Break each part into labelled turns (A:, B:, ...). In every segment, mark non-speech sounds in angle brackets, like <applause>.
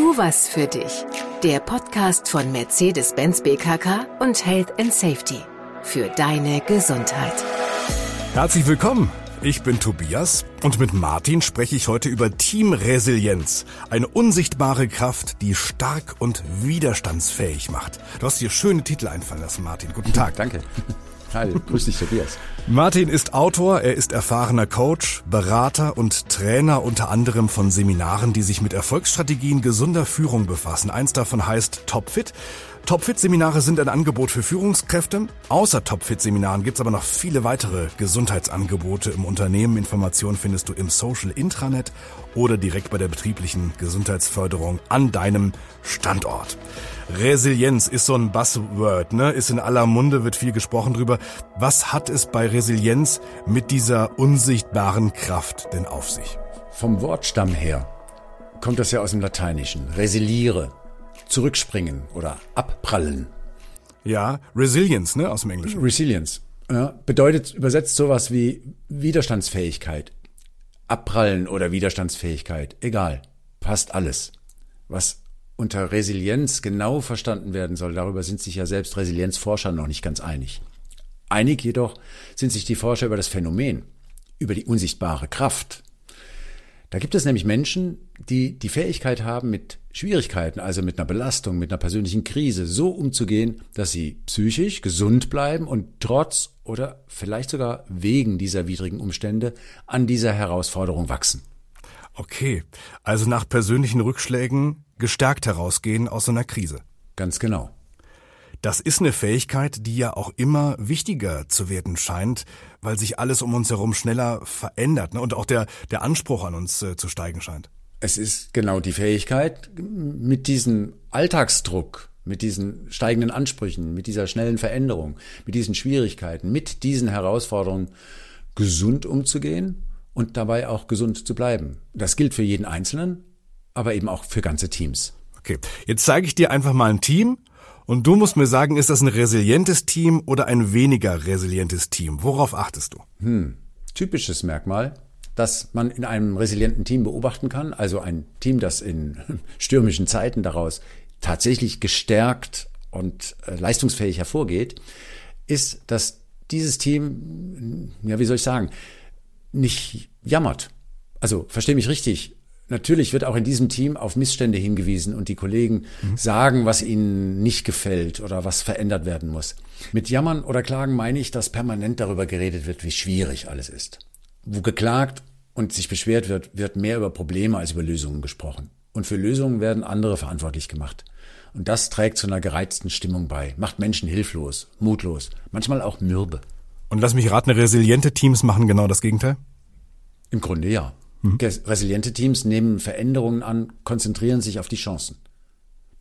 A: Tu was für dich. Der Podcast von Mercedes-Benz BKK und Health and Safety. Für deine Gesundheit.
B: Herzlich willkommen. Ich bin Tobias und mit Martin spreche ich heute über Teamresilienz. Eine unsichtbare Kraft, die stark und widerstandsfähig macht. Du hast dir schöne Titel einfallen lassen, Martin. Guten <laughs> Tag.
C: Danke. Hi, grüß dich, Tobias.
B: Martin ist Autor, er ist erfahrener Coach, Berater und Trainer unter anderem von Seminaren, die sich mit Erfolgsstrategien gesunder Führung befassen. Eins davon heißt Topfit. Topfit-Seminare sind ein Angebot für Führungskräfte. Außer Topfit-Seminaren gibt's aber noch viele weitere Gesundheitsangebote im Unternehmen. Informationen findest du im Social Intranet oder direkt bei der betrieblichen Gesundheitsförderung an deinem Standort. Resilienz ist so ein Buzzword, ne? Ist in aller Munde, wird viel gesprochen drüber. Was hat es bei Resilienz mit dieser unsichtbaren Kraft denn auf sich?
C: Vom Wortstamm her kommt das ja aus dem Lateinischen. Resiliere, zurückspringen oder abprallen.
B: Ja, Resilience, ne, aus dem Englischen.
C: Resilience. Ja, bedeutet übersetzt sowas wie Widerstandsfähigkeit. Abprallen oder Widerstandsfähigkeit. Egal. Passt alles. Was unter Resilienz genau verstanden werden soll, darüber sind sich ja selbst Resilienzforscher noch nicht ganz einig. Einig jedoch sind sich die Forscher über das Phänomen, über die unsichtbare Kraft. Da gibt es nämlich Menschen, die die Fähigkeit haben, mit Schwierigkeiten, also mit einer Belastung, mit einer persönlichen Krise so umzugehen, dass sie psychisch gesund bleiben und trotz oder vielleicht sogar wegen dieser widrigen Umstände an dieser Herausforderung wachsen.
B: Okay, also nach persönlichen Rückschlägen gestärkt herausgehen aus so einer Krise.
C: Ganz genau.
B: Das ist eine Fähigkeit, die ja auch immer wichtiger zu werden scheint, weil sich alles um uns herum schneller verändert ne? und auch der, der Anspruch an uns äh, zu steigen scheint.
C: Es ist genau die Fähigkeit, mit diesem Alltagsdruck, mit diesen steigenden Ansprüchen, mit dieser schnellen Veränderung, mit diesen Schwierigkeiten, mit diesen Herausforderungen gesund umzugehen und dabei auch gesund zu bleiben. Das gilt für jeden Einzelnen, aber eben auch für ganze Teams.
B: Okay, jetzt zeige ich dir einfach mal ein Team und du musst mir sagen, ist das ein resilientes Team oder ein weniger resilientes Team? Worauf achtest du?
C: Hm, typisches Merkmal, das man in einem resilienten Team beobachten kann, also ein Team, das in <laughs> stürmischen Zeiten daraus tatsächlich gestärkt und äh, leistungsfähig hervorgeht, ist, dass dieses Team, ja, wie soll ich sagen, nicht jammert. Also, verstehe mich richtig, Natürlich wird auch in diesem Team auf Missstände hingewiesen und die Kollegen mhm. sagen, was ihnen nicht gefällt oder was verändert werden muss. Mit Jammern oder Klagen meine ich, dass permanent darüber geredet wird, wie schwierig alles ist. Wo geklagt und sich beschwert wird, wird mehr über Probleme als über Lösungen gesprochen. Und für Lösungen werden andere verantwortlich gemacht. Und das trägt zu einer gereizten Stimmung bei, macht Menschen hilflos, mutlos, manchmal auch mürbe.
B: Und lass mich raten, resiliente Teams machen genau das Gegenteil?
C: Im Grunde ja. Mhm. Resiliente Teams nehmen Veränderungen an, konzentrieren sich auf die Chancen.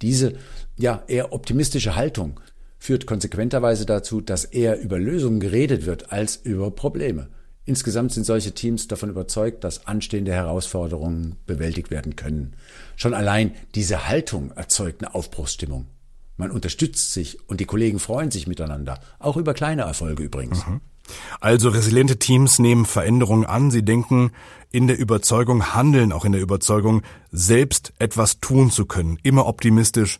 C: Diese ja eher optimistische Haltung führt konsequenterweise dazu, dass eher über Lösungen geredet wird als über Probleme. Insgesamt sind solche Teams davon überzeugt, dass anstehende Herausforderungen bewältigt werden können. Schon allein diese Haltung erzeugt eine Aufbruchsstimmung. Man unterstützt sich und die Kollegen freuen sich miteinander, auch über kleine Erfolge übrigens. Mhm.
B: Also resiliente Teams nehmen Veränderungen an, sie denken in der Überzeugung, handeln auch in der Überzeugung, selbst etwas tun zu können, immer optimistisch,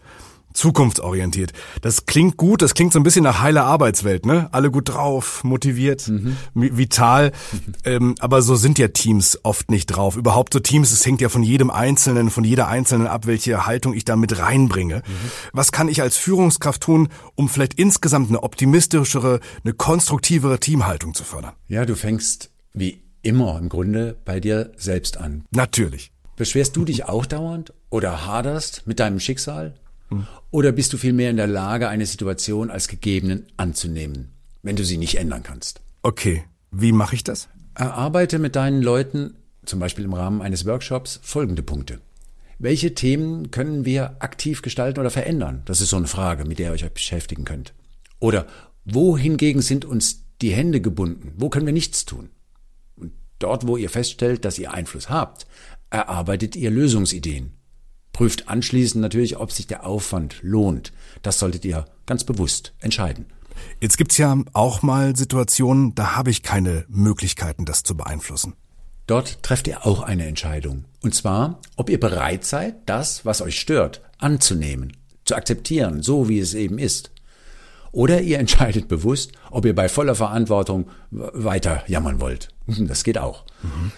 B: zukunftsorientiert. Das klingt gut, das klingt so ein bisschen nach heiler Arbeitswelt, ne? Alle gut drauf, motiviert, mhm. vital. <laughs> Ähm, aber so sind ja Teams oft nicht drauf. Überhaupt so Teams, es hängt ja von jedem Einzelnen, von jeder Einzelnen ab, welche Haltung ich da mit reinbringe. Mhm. Was kann ich als Führungskraft tun, um vielleicht insgesamt eine optimistischere, eine konstruktivere Teamhaltung zu fördern?
C: Ja, du fängst wie immer im Grunde bei dir selbst an.
B: Natürlich.
C: Beschwerst du dich auch dauernd oder haderst mit deinem Schicksal? Oder bist du vielmehr in der Lage, eine Situation als gegebenen anzunehmen, wenn du sie nicht ändern kannst?
B: Okay, wie mache ich das?
C: Erarbeite mit deinen Leuten, zum Beispiel im Rahmen eines Workshops, folgende Punkte. Welche Themen können wir aktiv gestalten oder verändern? Das ist so eine Frage, mit der ihr euch beschäftigen könnt. Oder wo hingegen sind uns die Hände gebunden? Wo können wir nichts tun? Dort, wo ihr feststellt, dass ihr Einfluss habt, erarbeitet ihr Lösungsideen. Prüft anschließend natürlich, ob sich der Aufwand lohnt. Das solltet ihr ganz bewusst entscheiden.
B: Jetzt gibt's ja auch mal Situationen, da habe ich keine Möglichkeiten, das zu beeinflussen.
C: Dort trefft ihr auch eine Entscheidung. Und zwar, ob ihr bereit seid, das, was euch stört, anzunehmen, zu akzeptieren, so wie es eben ist. Oder ihr entscheidet bewusst, ob ihr bei voller Verantwortung weiter jammern wollt. Das geht auch. Mhm.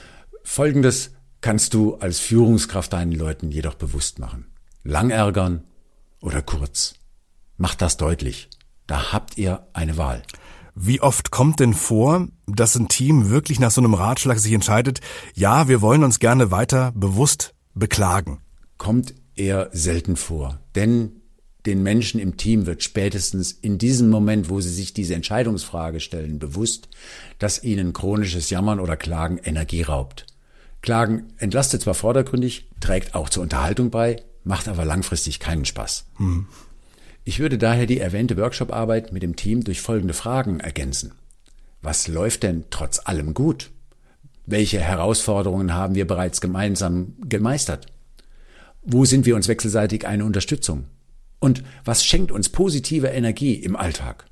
C: Folgendes kannst du als Führungskraft deinen Leuten jedoch bewusst machen. Lang ärgern oder kurz. Macht das deutlich. Da habt ihr eine Wahl.
B: Wie oft kommt denn vor, dass ein Team wirklich nach so einem Ratschlag sich entscheidet, ja, wir wollen uns gerne weiter bewusst beklagen?
C: Kommt eher selten vor. Denn den Menschen im Team wird spätestens in diesem Moment, wo sie sich diese Entscheidungsfrage stellen, bewusst, dass ihnen chronisches Jammern oder Klagen Energie raubt. Klagen entlastet zwar vordergründig, trägt auch zur Unterhaltung bei, macht aber langfristig keinen Spaß. Hm. Ich würde daher die erwähnte Workshop-Arbeit mit dem Team durch folgende Fragen ergänzen. Was läuft denn trotz allem gut? Welche Herausforderungen haben wir bereits gemeinsam gemeistert? Wo sind wir uns wechselseitig eine Unterstützung? Und was schenkt uns positive Energie im Alltag?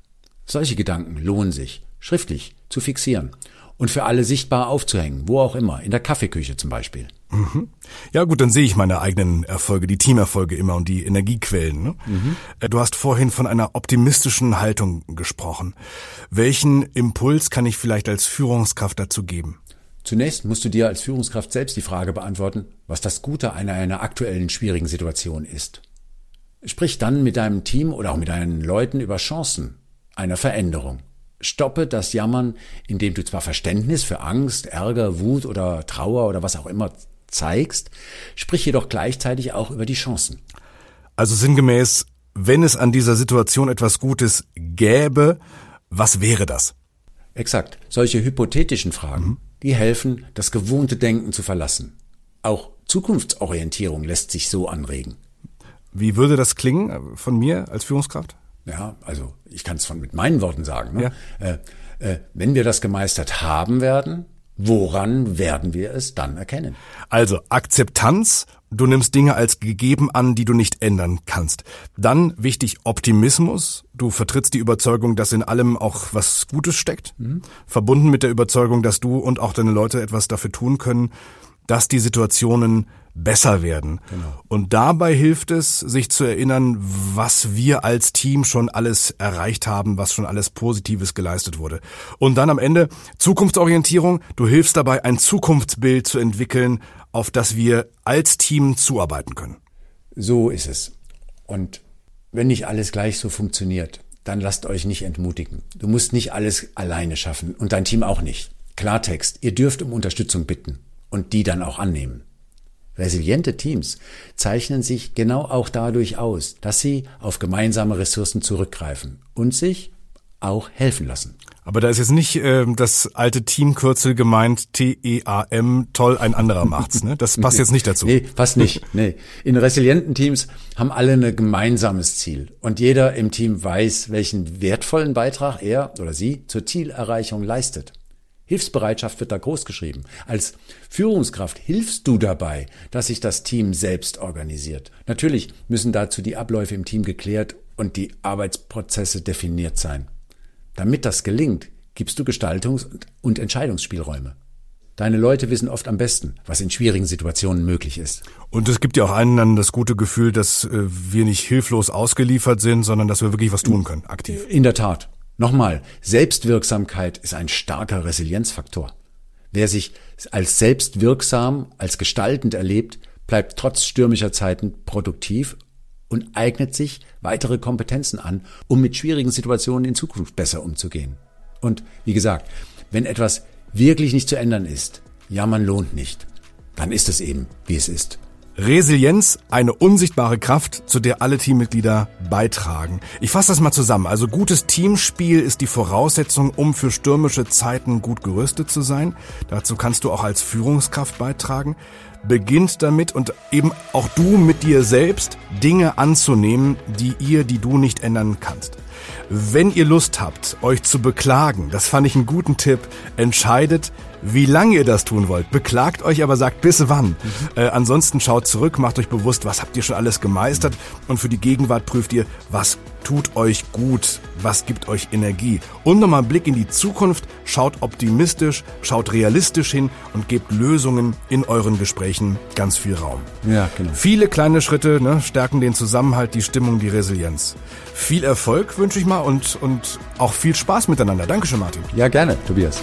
C: Solche Gedanken lohnen sich, schriftlich zu fixieren und für alle sichtbar aufzuhängen, wo auch immer, in der Kaffeeküche zum Beispiel.
B: Mhm. Ja gut, dann sehe ich meine eigenen Erfolge, die Teamerfolge immer und die Energiequellen. Ne? Mhm. Äh, du hast vorhin von einer optimistischen Haltung gesprochen. Welchen Impuls kann ich vielleicht als Führungskraft dazu geben?
C: Zunächst musst du dir als Führungskraft selbst die Frage beantworten, was das Gute an einer aktuellen schwierigen Situation ist. Sprich dann mit deinem Team oder auch mit deinen Leuten über Chancen einer Veränderung. Stoppe das Jammern, indem du zwar Verständnis für Angst, Ärger, Wut oder Trauer oder was auch immer zeigst, sprich jedoch gleichzeitig auch über die Chancen.
B: Also sinngemäß, wenn es an dieser Situation etwas Gutes gäbe, was wäre das?
C: Exakt. Solche hypothetischen Fragen, mhm. die helfen, das gewohnte Denken zu verlassen. Auch Zukunftsorientierung lässt sich so anregen.
B: Wie würde das klingen äh, von mir als Führungskraft?
C: Ja, also ich kann es von mit meinen Worten sagen. Ne? Ja. Äh, äh, wenn wir das gemeistert haben werden, woran werden wir es dann erkennen?
B: Also Akzeptanz, du nimmst Dinge als gegeben an, die du nicht ändern kannst. Dann wichtig Optimismus, du vertrittst die Überzeugung, dass in allem auch was Gutes steckt, mhm. verbunden mit der Überzeugung, dass du und auch deine Leute etwas dafür tun können, dass die Situationen besser werden. Genau. Und dabei hilft es, sich zu erinnern, was wir als Team schon alles erreicht haben, was schon alles Positives geleistet wurde. Und dann am Ende Zukunftsorientierung. Du hilfst dabei, ein Zukunftsbild zu entwickeln, auf das wir als Team zuarbeiten können.
C: So ist es. Und wenn nicht alles gleich so funktioniert, dann lasst euch nicht entmutigen. Du musst nicht alles alleine schaffen und dein Team auch nicht. Klartext, ihr dürft um Unterstützung bitten und die dann auch annehmen. Resiliente Teams zeichnen sich genau auch dadurch aus, dass sie auf gemeinsame Ressourcen zurückgreifen und sich auch helfen lassen.
B: Aber da ist jetzt nicht äh, das alte Teamkürzel gemeint, T-E-A-M, toll, ein anderer macht's. Ne? Das passt jetzt nicht dazu. <laughs>
C: Nee, passt nicht. Nee. In resilienten Teams haben alle ein gemeinsames Ziel. Und jeder im Team weiß, welchen wertvollen Beitrag er oder sie zur Zielerreichung leistet. Hilfsbereitschaft wird da groß geschrieben. Als Führungskraft hilfst du dabei, dass sich das Team selbst organisiert. Natürlich müssen dazu die Abläufe im Team geklärt und die Arbeitsprozesse definiert sein. Damit das gelingt, gibst du Gestaltungs- und Entscheidungsspielräume. Deine Leute wissen oft am besten, was in schwierigen Situationen möglich ist.
B: Und es gibt ja auch einen dann das gute Gefühl, dass äh, wir nicht hilflos ausgeliefert sind, sondern dass wir wirklich was tun können, aktiv.
C: In der Tat. Nochmal, Selbstwirksamkeit ist ein starker Resilienzfaktor. Wer sich als selbstwirksam, als gestaltend erlebt, bleibt trotz stürmischer Zeiten produktiv und eignet sich weitere Kompetenzen an, um mit schwierigen Situationen in Zukunft besser umzugehen. Und wie gesagt, wenn etwas wirklich nicht zu ändern ist, ja, man lohnt nicht, dann ist es eben, wie es ist.
B: Resilienz, eine unsichtbare Kraft, zu der alle Teammitglieder beitragen. Ich fasse das mal zusammen. Also gutes Teamspiel ist die Voraussetzung, um für stürmische Zeiten gut gerüstet zu sein. Dazu kannst du auch als Führungskraft beitragen. Beginnt damit und eben auch du mit dir selbst Dinge anzunehmen, die ihr, die du nicht ändern kannst. Wenn ihr Lust habt, euch zu beklagen, das fand ich einen guten Tipp, entscheidet, wie lange ihr das tun wollt. Beklagt euch, aber sagt bis wann. Mhm. Äh, ansonsten schaut zurück, macht euch bewusst, was habt ihr schon alles gemeistert und für die Gegenwart prüft ihr, was tut euch gut? Was gibt euch Energie? Und nochmal ein Blick in die Zukunft. Schaut optimistisch, schaut realistisch hin und gebt Lösungen in euren Gesprächen ganz viel Raum.
C: Ja, genau.
B: Viele kleine Schritte ne, stärken den Zusammenhalt, die Stimmung, die Resilienz. Viel Erfolg wünsche ich mal und, und auch viel Spaß miteinander. Dankeschön, Martin.
C: Ja, gerne, Tobias.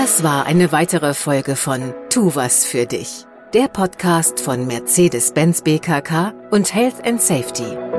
A: Das war eine weitere Folge von Tu was für dich. Der Podcast von Mercedes-Benz BKK und Health and Safety.